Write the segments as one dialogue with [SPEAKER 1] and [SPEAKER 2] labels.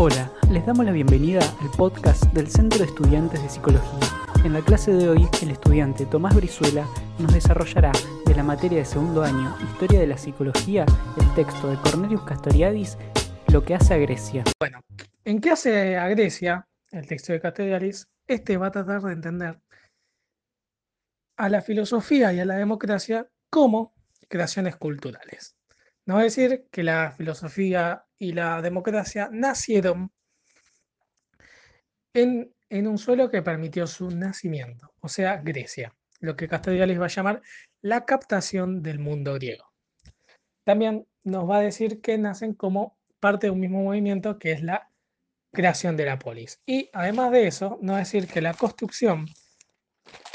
[SPEAKER 1] Hola, les damos la bienvenida al podcast del Centro de Estudiantes de Psicología. En la clase de hoy, el estudiante Tomás Brizuela nos desarrollará de la materia de segundo año, Historia de la Psicología, el texto de Cornelius Castoriadis, Lo que hace a Grecia.
[SPEAKER 2] Bueno, ¿en qué hace a Grecia el texto de Castoriadis? Este va a tratar de entender a la filosofía y a la democracia como creaciones culturales. No va a decir que la filosofía y la democracia nacieron en, un suelo que permitió su nacimiento, o sea, Grecia, lo que les va a llamar la captación del mundo griego. También nos va a decir que nacen como parte de un mismo movimiento que es la creación de la polis. Y además de eso, nos va a decir que la construcción,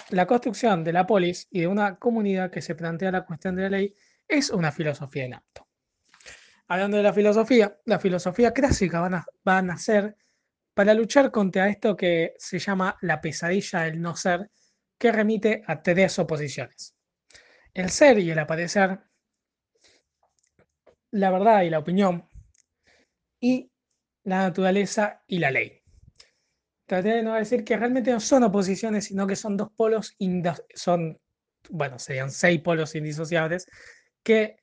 [SPEAKER 2] la construcción de la polis y de una comunidad que se plantea la cuestión de la ley es una filosofía en acto. Hablando de la filosofía, la filosofía clásica va a, nacer para luchar contra esto que se llama la pesadilla del no ser, que remite a tres oposiciones. El ser y el aparecer, la verdad y la opinión, y la naturaleza y la ley. Traté de no decir que realmente no son oposiciones, sino que son dos polos, son, bueno, serían seis polos indisociables, que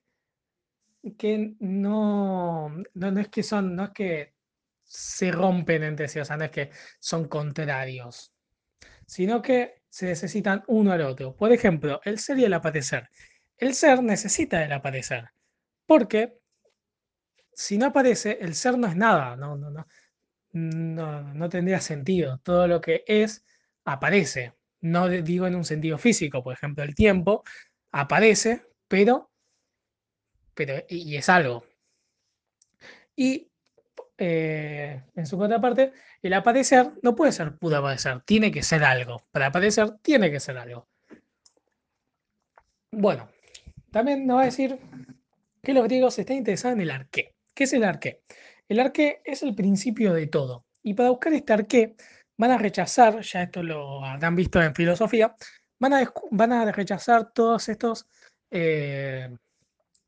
[SPEAKER 2] que no, no, es que son, no es que se rompen entre sí, o sea, no es que son contrarios, sino que se necesitan uno al otro. Por ejemplo, el ser y el aparecer. El ser necesita el aparecer, porque si no aparece, el ser no es nada, no, no, no, no, no tendría sentido. Todo lo que es, aparece. No digo en un sentido físico, por ejemplo, el tiempo aparece, pero y, es algo. Y eh, en su contraparte, el aparecer no puede ser puro aparecer, tiene que ser algo. Para aparecer, tiene que ser algo. Bueno, también nos va a decir que los griegos están interesados en el arqué. ¿Qué es el arqué? El arqué es el principio de todo. Y para buscar este arqué, van a rechazar, ya esto lo habrán visto en filosofía, van a, van a rechazar todos estos eh,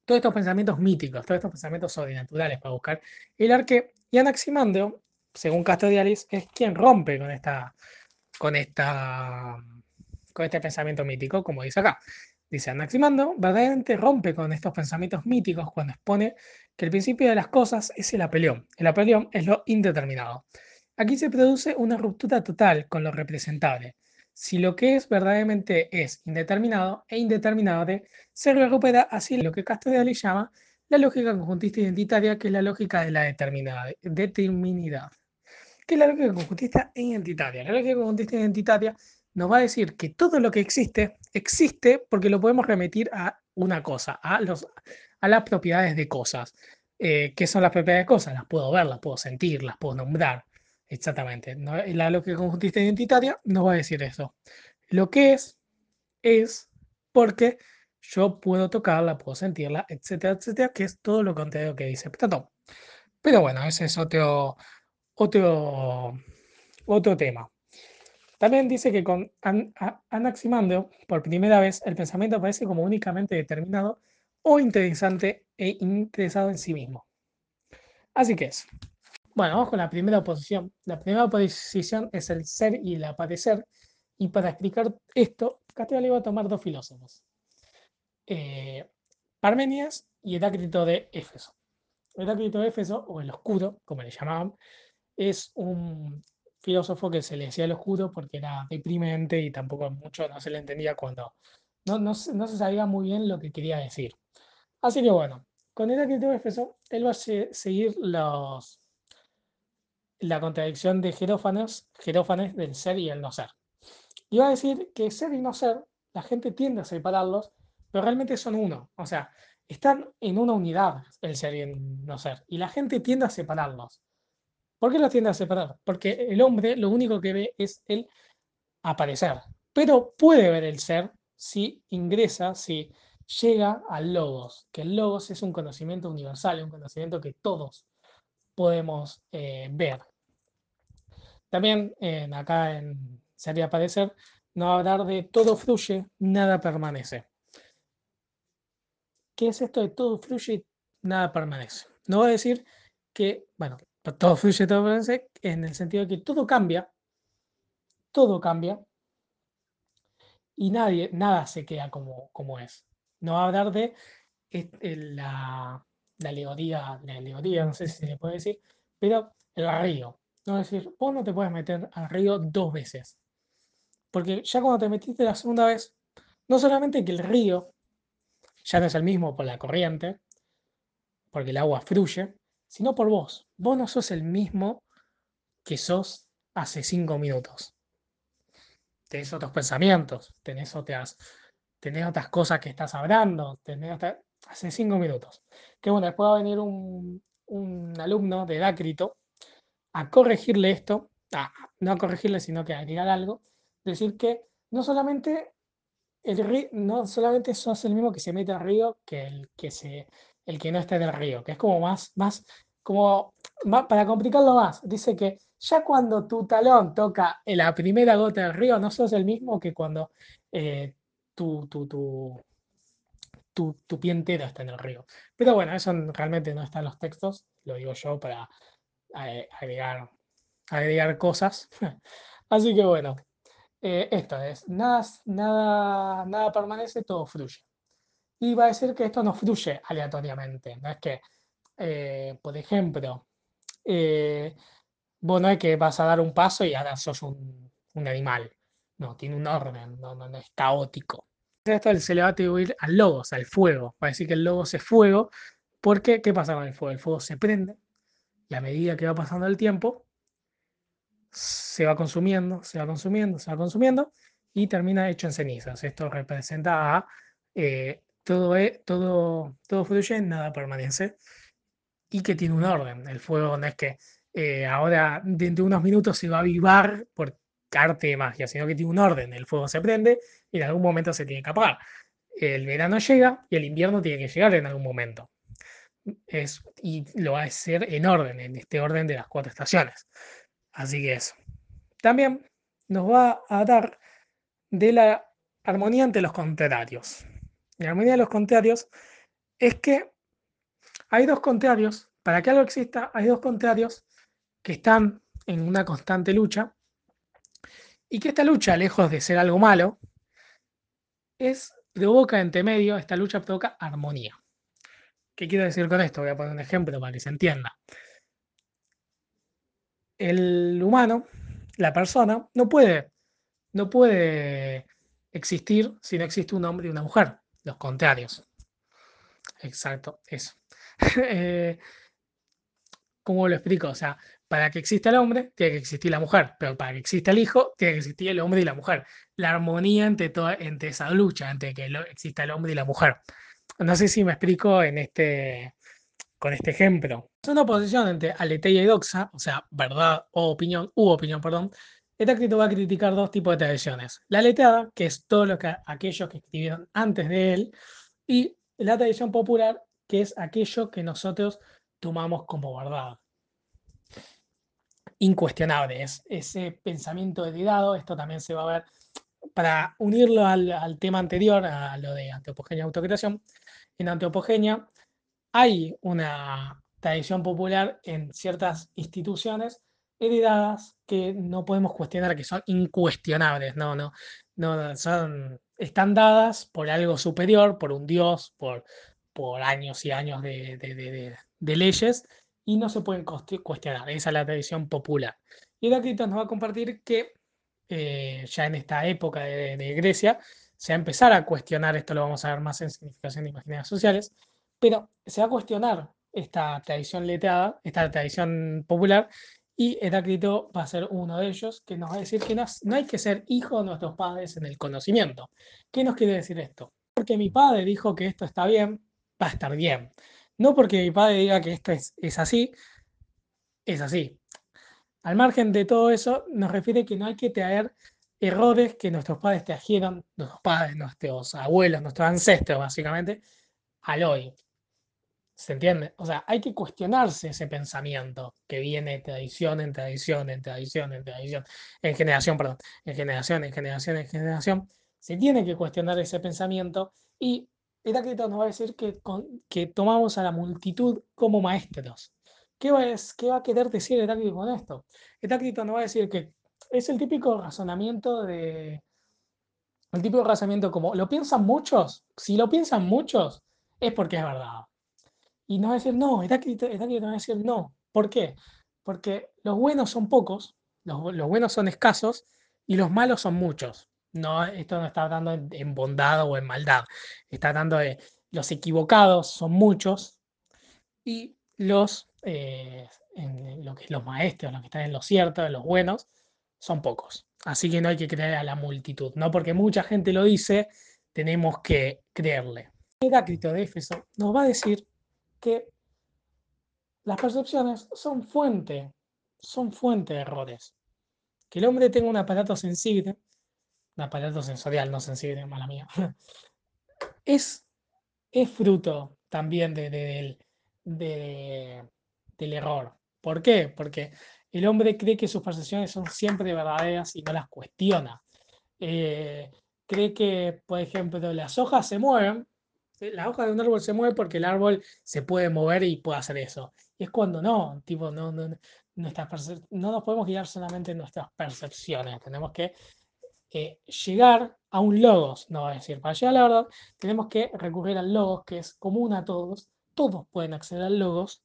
[SPEAKER 2] todos estos pensamientos míticos, todos estos pensamientos sobrenaturales para buscar el arque. Y Anaximandro, según Castoriadis, es quien rompe con, esta, con, esta, con este pensamiento mítico, como dice acá. Dice Anaximandro, verdaderamente rompe con estos pensamientos míticos cuando expone que el principio de las cosas es el apelión. El apelión es lo indeterminado. Aquí se produce una ruptura total con lo representable si lo que es verdaderamente es indeterminado e indeterminable, se recupera así lo que le llama la lógica conjuntista identitaria, que es la lógica de la determinidad. ¿Qué es la lógica conjuntista e identitaria? La lógica conjuntista identitaria nos va a decir que todo lo que existe, existe porque lo podemos remitir a una cosa, a, los, a las propiedades de cosas. Eh, ¿Qué son las propiedades de cosas? Las puedo ver, las puedo sentir, las puedo nombrar. Exactamente. La lógica conjuntista identitaria no va a decir eso. Lo que es, es porque yo puedo tocarla, puedo sentirla, etcétera, etcétera, que es todo lo contrario que dice Platón. Pero bueno, ese es otro, otro, otro tema. También dice que con Anaximandro, por primera vez, el pensamiento aparece como únicamente determinado o interesante e interesado en sí mismo. Así que es. Bueno, vamos con la primera oposición. La primera oposición es el ser y el aparecer. Y para explicar esto, le va a tomar dos filósofos. Eh, Parmenias y Heráclito de Éfeso. Heráclito de Éfeso, o el oscuro, como le llamaban, es un filósofo que se le decía el oscuro porque era deprimente y tampoco mucho no se le entendía cuando no, no, no se sabía muy bien lo que quería decir. Así que bueno, con Heráclito de Éfeso, él va a seguir los, la contradicción de Jerófanes, Jerófanes del ser y el no ser. Va a decir que ser y no ser, la gente tiende a separarlos, pero realmente son uno. O sea, están en una unidad el ser y el no ser. Y la gente tiende a separarlos. ¿Por qué los tiende a separar? Porque el hombre lo único que ve es el aparecer. Pero puede ver el ser si ingresa, si llega al logos, que el logos es un conocimiento universal, un conocimiento que todos podemos eh, ver. También acá en Sería Parecer, no hablar de todo fluye, nada permanece. ¿Qué es esto de todo fluye, nada permanece? No va a decir que, bueno, todo fluye, todo permanece, en el sentido de que todo cambia, todo cambia, y nadie, nada se queda como, como es. No va a hablar de la, la alegoría, la alegoría, no sé si se le puede decir, pero el río. No es decir, vos no te puedes meter al río dos veces. Porque ya cuando te metiste la segunda vez, no solamente que el río ya no es el mismo por la corriente, porque el agua fluye, sino por vos. Vos no sos el mismo que sos hace cinco minutos. Tenés otros pensamientos, tenés otras, tenés otras cosas que estás hablando, tenés hace cinco minutos. Que bueno, después va a venir un, un alumno de Dácrito a corregirle esto, no a corregirle, sino que a agregar algo, decir que no solamente el río, no solamente sos el mismo que se mete al río que el que se el que no está en el río, que es como más, más, como, para complicarlo más, dice que ya cuando tu talón toca la primera gota del río, no sos el mismo que cuando eh, tu, tu, tu, tu, tu pie entero está en el río. Pero bueno, eso realmente no está en los textos, lo digo yo para eh, agregar, agregar cosas. Así que bueno, eh, esto es, nada, nada, nada permanece, todo fluye. Y va a decir que esto no fluye aleatoriamente, no es que, eh, por ejemplo, vos no es que vas a dar un paso y ahora sos un, un animal, no, tiene un orden, no, no, no es caótico esto se le va a atribuir al logos, al fuego. Va a decir que el logos es fuego, porque ¿qué pasa con el fuego? El fuego se prende y a medida que va pasando el tiempo, se va consumiendo, se va consumiendo, se va consumiendo y termina hecho en cenizas. Esto representa a eh, todo, todo, todo fluye, nada permanece y que tiene un orden. El fuego no es que eh, ahora dentro de unos minutos se va a avivar por arte de magia, sino que tiene un orden. El fuego se prende y en algún momento se tiene que apagar. El verano llega y el invierno tiene que llegar en algún momento. Es, y lo va a hacer en orden, en este orden de las cuatro estaciones. Así que eso. También nos va a dar de la armonía entre los contrarios. La armonía de los contrarios es que hay dos contrarios, para que algo exista, hay dos contrarios que están en una constante lucha y que esta lucha, lejos de ser algo malo, es provoca entre medio, esta lucha provoca armonía. ¿Qué quiero decir con esto? Voy a poner un ejemplo para que se entienda. El humano, la persona, no puede, no puede existir si no existe un hombre y una mujer, los contrarios. Exacto, eso. Eh, ¿Cómo lo explico? O sea, para que exista el hombre, tiene que existir la mujer, pero para que exista el hijo, tiene que existir el hombre y la mujer. La armonía entre, toda, entre esa lucha, entre que exista el hombre y la mujer. No sé si me explico este, con este ejemplo. Es una oposición entre aletheia y doxa, o sea, verdad o opinión, u opinión, perdón. Heráclito va a criticar dos tipos de tradiciones. La aleteada, que es todo lo que aquellos que escribieron antes de él, y la tradición popular, que es aquello que nosotros tomamos como verdad incuestionable. Es ese pensamiento heredado, esto también se va a ver, para unirlo al, tema anterior, a lo de antropogenia y autocreación, en antropogenia hay una tradición popular en ciertas instituciones heredadas que no podemos cuestionar, que son incuestionables, no, no, no, son, están dadas por algo superior, por un dios, por, por años y años de leyes, y no se pueden cuestionar. Esa es la tradición popular. Y Heráclito nos va a compartir que eh, ya en esta época de, Grecia se va a empezar a cuestionar, esto lo vamos a ver más en significación de imágenes sociales, pero se va a cuestionar esta tradición letrada, esta tradición popular, y Heráclito va a ser uno de ellos que nos va a decir que no, no hay que ser hijo de nuestros padres en el conocimiento. ¿Qué nos quiere decir esto? Porque mi padre dijo que esto está bien, va a estar bien. No porque mi padre diga que esto es, así, es así. Al margen de todo eso, nos refiere que no hay que traer errores que nuestros padres trajeron, nuestros padres, nuestros abuelos, nuestros ancestros, básicamente, al hoy. ¿Se entiende? O sea, hay que cuestionarse ese pensamiento que viene de tradición en tradición, en tradición, en tradición, en generación, perdón, en generación, en generación, en generación. Se tiene que cuestionar ese pensamiento y Heráclito nos va a decir que, que tomamos a la multitud como maestros, ¿qué va, a, ¿qué va a querer decir Heráclito con esto? Heráclito no va a decir que es el típico razonamiento de... El típico razonamiento como, ¿lo piensan muchos? Si lo piensan muchos, es porque es verdad. Y no va a decir no, Heráclito, Heráclito va a decir no. ¿Por qué? Porque los buenos son pocos, los, los buenos son escasos y los malos son muchos. No, esto no está hablando en, bondad o en maldad. Está hablando de los equivocados son muchos y los, eh, lo que, los maestros, los que están en lo cierto, los buenos, son pocos. Así que no hay que creer a la multitud. No porque mucha gente lo dice, tenemos que creerle. Heráclito de Éfeso nos va a decir que las percepciones son fuente, son fuente de errores. Que el hombre tenga un aparato sensible, un aparato sensorial, no sensible, mala mía, es, es fruto también de, del error. ¿Por qué? Porque el hombre cree que sus percepciones son siempre verdaderas y no las cuestiona. Eh, cree que, por ejemplo, las hojas se mueven, la hoja de un árbol se mueve porque el árbol se puede mover y puede hacer eso. Y es cuando no, tipo, no, no, no nos podemos guiar solamente en nuestras percepciones, tenemos que eh, llegar a un logos, no a decir, para llegar a la verdad, tenemos que recurrir al logos, que es común a todos, todos pueden acceder al logos,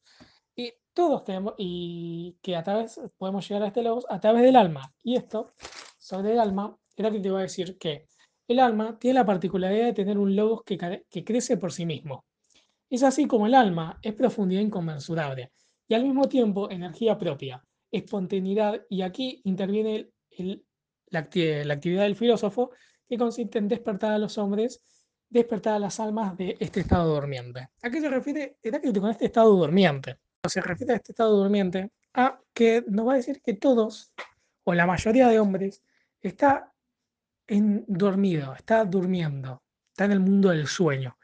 [SPEAKER 2] y todos tenemos, y que a través, podemos llegar a este logos a través del alma. Y esto, sobre el alma, era que te iba a decir que el alma tiene la particularidad de tener un logos que, que crece por sí mismo. Es así como el alma es profundidad inconmensurable y al mismo tiempo energía propia, espontaneidad, y aquí interviene la, actividad del filósofo que consiste en despertar a los hombres, despertar a las almas de este estado durmiente. ¿A qué se refiere Heráclito con este estado durmiente? Se refiere a este estado durmiente a que nos va a decir que todos, o la mayoría de hombres, está en dormido, está durmiendo, está en el mundo del sueño,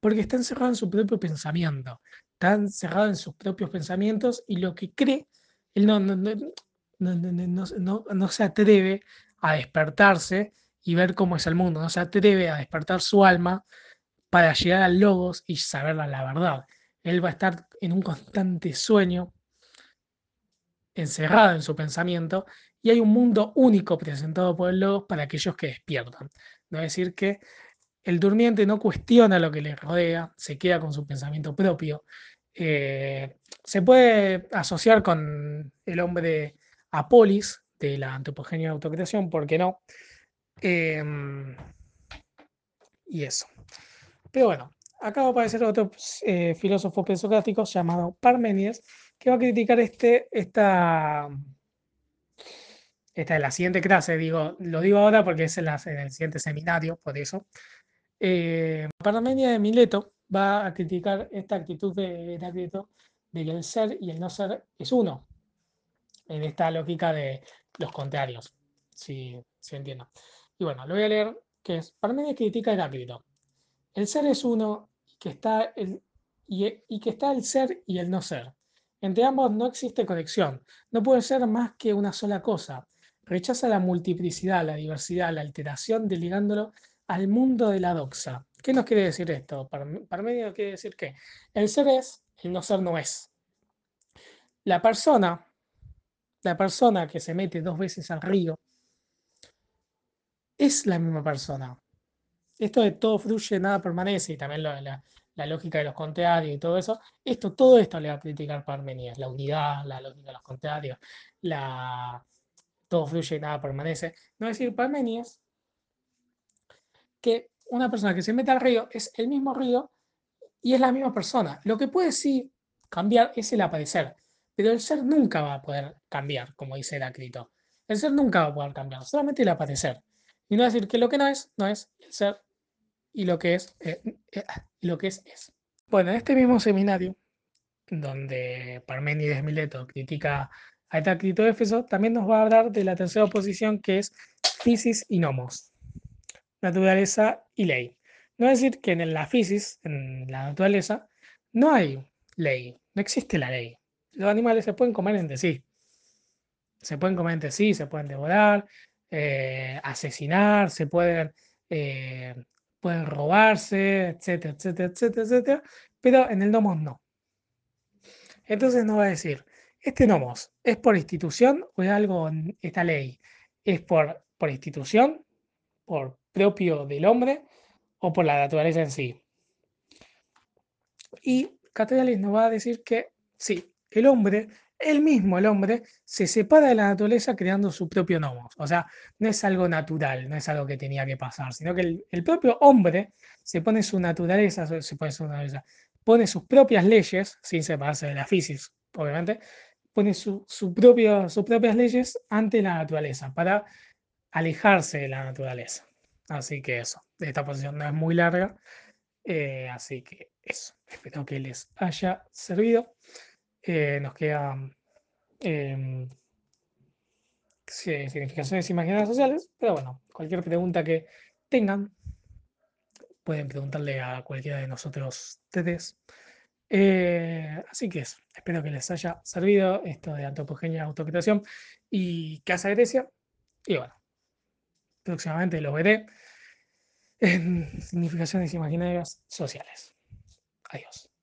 [SPEAKER 2] porque está encerrado en su propio pensamiento, está encerrado en sus propios pensamientos y lo que cree, él no, no, no, no, se atreve a despertarse y ver cómo es el mundo, no se atreve a despertar su alma para llegar al logos y saber la verdad. Él va a estar en un constante sueño, encerrado en su pensamiento, y hay un mundo único presentado por el logos para aquellos que despiertan. No es decir que el durmiente no cuestiona lo que le rodea, se queda con su pensamiento propio. Eh, se puede asociar con el hombre Apolis de la antropogenia de autocreación, ¿por qué no? Em, y eso. Pero bueno, acá va a aparecer otro eh, filósofo presocrático llamado Parmenides, que va a criticar este, esta, esta es la siguiente clase, digo, lo digo ahora porque es en, en el siguiente seminario, por eso. Eh, Parmenides de Mileto va a criticar esta actitud de Heráclito de que el ser y el no ser es uno, en esta lógica de los contrarios, si, si entiendo. Y bueno, lo voy a leer, que es, Parmenides critica a Heráclito. El ser es uno que está el, y, que está el ser y el no ser. Entre ambos no existe conexión, no puede ser más que una sola cosa. Rechaza la multiplicidad, la diversidad, la alteración, delegándolo al mundo de la doxa. ¿Qué nos quiere decir esto? Para, medio quiere decir que el ser es, el no ser no es. La persona, la persona que se mete dos veces al río, es la misma persona. Esto de todo fluye, nada permanece, y también la, lógica de los contrarios y todo eso, esto, todo esto le va a criticar Parmenides, la unidad, la lógica de los contrarios, la, todo fluye nada permanece. No decir, Parmenides que una persona que se mete al río es el mismo río y es la misma persona. Lo que puede sí cambiar es el aparecer, pero el ser nunca va a poder cambiar, como dice Heráclito. El ser nunca va a poder cambiar, solamente el aparecer. Y no decir que lo que no es, no es el ser y lo que es, eh, eh, lo que es, es. Bueno, en este mismo seminario, donde Parménides Mileto critica a Heráclito de Éfeso, también nos va a hablar de la tercera oposición que es Fisis y Nomos naturaleza y ley. No es decir que en la física, en la naturaleza, no hay ley, no existe la ley. Los animales se pueden comer entre sí. Se pueden comer entre sí, se pueden devorar, eh, asesinar, se pueden, pueden robarse, etcétera, etcétera, etcétera, etcétera. Pero en el domo no. Entonces nos va a decir, ¿este nomos es por institución o es algo, en esta ley? ¿Es por, por institución, por propio del hombre o por la naturaleza en sí? Y Castellani nos va a decir que sí, el hombre, él mismo, el hombre, se separa de la naturaleza creando su propio nomos. O sea, no es algo natural, no es algo que tenía que pasar, sino que el, propio hombre se pone su naturaleza, se pone su naturaleza, pone sus propias leyes, sin separarse de la física, obviamente, pone sus propias leyes ante la naturaleza para alejarse de la naturaleza. Así que eso, esta posición no es muy larga, eh, así que eso, espero que les haya servido. Eh, nos queda eh, significaciones imaginarias sociales, pero bueno, cualquier pregunta que tengan, pueden preguntarle a cualquiera de nosotros tres. Eh, así que eso, espero que les haya servido esto de antropogenia, autocreación y casa Grecia. Y bueno, próximamente lo veré en significaciones imaginarias sociales. Adiós.